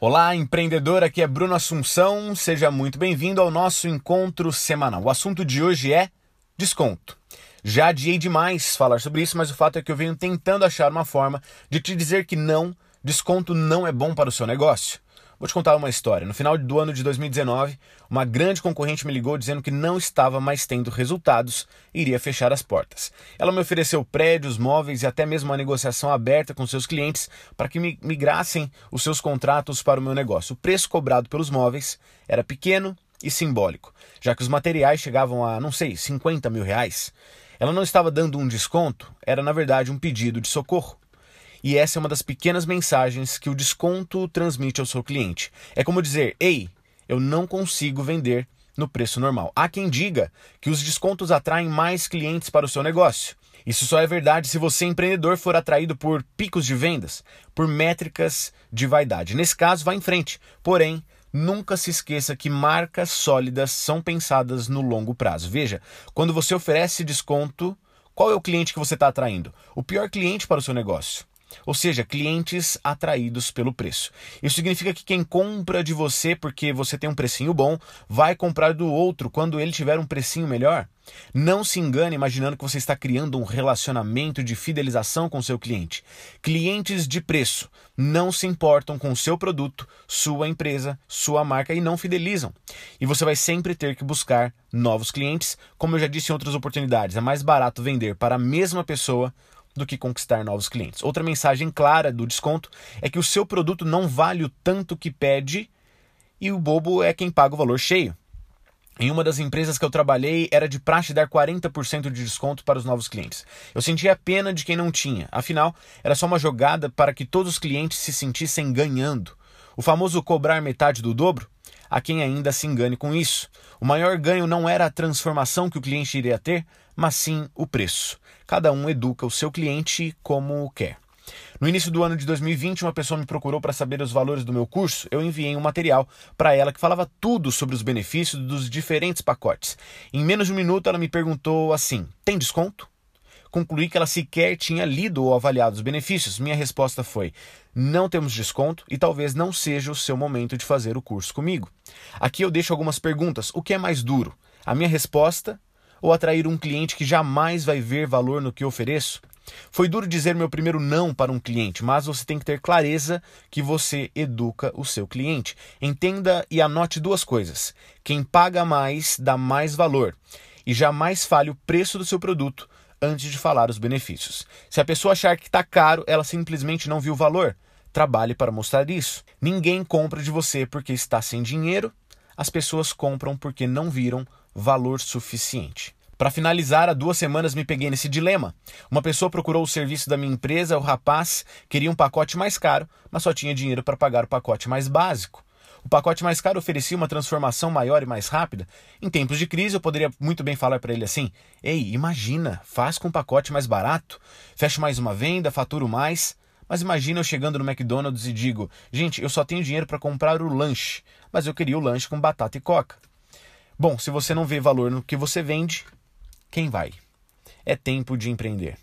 Olá, empreendedor, aqui é Bruno Assunção. Seja muito bem-vindo ao nosso encontro semanal. O assunto de hoje é desconto. Já adiei demais falar sobre isso, mas o fato é que eu venho tentando achar uma forma de te dizer que não, desconto não é bom para o seu negócio. Vou te contar uma história. No final do ano de 2019, uma grande concorrente me ligou dizendo que não estava mais tendo resultados e iria fechar as portas. Ela me ofereceu prédios, móveis e até mesmo uma negociação aberta com seus clientes para que migrassem os seus contratos para o meu negócio. O preço cobrado pelos móveis era pequeno e simbólico, já que os materiais chegavam a, não sei, 50 mil reais. Ela não estava dando um desconto, era na verdade um pedido de socorro. E essa é uma das pequenas mensagens que o desconto transmite ao seu cliente. É como dizer: ei, eu não consigo vender no preço normal. Há quem diga que os descontos atraem mais clientes para o seu negócio. Isso só é verdade se você, empreendedor, for atraído por picos de vendas, por métricas de vaidade. Nesse caso, vá em frente. Porém, nunca se esqueça que marcas sólidas são pensadas no longo prazo. Veja, quando você oferece desconto, qual é o cliente que você está atraindo? O pior cliente para o seu negócio. Ou seja, clientes atraídos pelo preço. Isso significa que quem compra de você porque você tem um precinho bom, vai comprar do outro quando ele tiver um precinho melhor. Não se engane imaginando que você está criando um relacionamento de fidelização com seu cliente. Clientes de preço não se importam com seu produto, sua empresa, sua marca e não fidelizam. E você vai sempre ter que buscar novos clientes. Como eu já disse em outras oportunidades, é mais barato vender para a mesma pessoa do que conquistar novos clientes. Outra mensagem clara do desconto é que o seu produto não vale o tanto que pede e o bobo é quem paga o valor cheio. Em uma das empresas que eu trabalhei, era de praxe dar 40% de desconto para os novos clientes. Eu sentia pena de quem não tinha, afinal, era só uma jogada para que todos os clientes se sentissem ganhando. O famoso cobrar metade do dobro? Há quem ainda se engane com isso. O maior ganho não era a transformação que o cliente iria ter, mas sim o preço. Cada um educa o seu cliente como quer. No início do ano de 2020, uma pessoa me procurou para saber os valores do meu curso. Eu enviei um material para ela que falava tudo sobre os benefícios dos diferentes pacotes. Em menos de um minuto, ela me perguntou assim: tem desconto? Concluí que ela sequer tinha lido ou avaliado os benefícios. Minha resposta foi: não temos desconto e talvez não seja o seu momento de fazer o curso comigo. Aqui eu deixo algumas perguntas. O que é mais duro? A minha resposta ou atrair um cliente que jamais vai ver valor no que ofereço? Foi duro dizer meu primeiro não para um cliente, mas você tem que ter clareza que você educa o seu cliente. Entenda e anote duas coisas: quem paga mais dá mais valor. E jamais fale o preço do seu produto antes de falar os benefícios. Se a pessoa achar que está caro, ela simplesmente não viu o valor. Trabalhe para mostrar isso. Ninguém compra de você porque está sem dinheiro, as pessoas compram porque não viram valor suficiente. Para finalizar, há duas semanas me peguei nesse dilema. Uma pessoa procurou o serviço da minha empresa, o rapaz queria um pacote mais caro, mas só tinha dinheiro para pagar o pacote mais básico. O pacote mais caro oferecia uma transformação maior e mais rápida. Em tempos de crise, eu poderia muito bem falar para ele assim: Ei, imagina, faz com um pacote mais barato, fecho mais uma venda, faturo mais. Mas imagina eu chegando no McDonald's e digo: Gente, eu só tenho dinheiro para comprar o lanche, mas eu queria o lanche com batata e coca. Bom, se você não vê valor no que você vende, quem vai? É tempo de empreender.